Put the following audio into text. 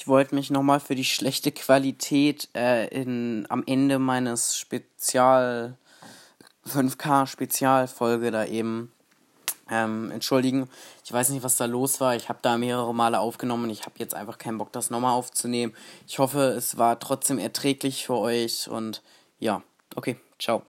Ich wollte mich nochmal für die schlechte Qualität äh, in, am Ende meines Spezial 5K Spezialfolge da eben ähm, entschuldigen. Ich weiß nicht, was da los war. Ich habe da mehrere Male aufgenommen und ich habe jetzt einfach keinen Bock, das nochmal aufzunehmen. Ich hoffe, es war trotzdem erträglich für euch und ja, okay, ciao.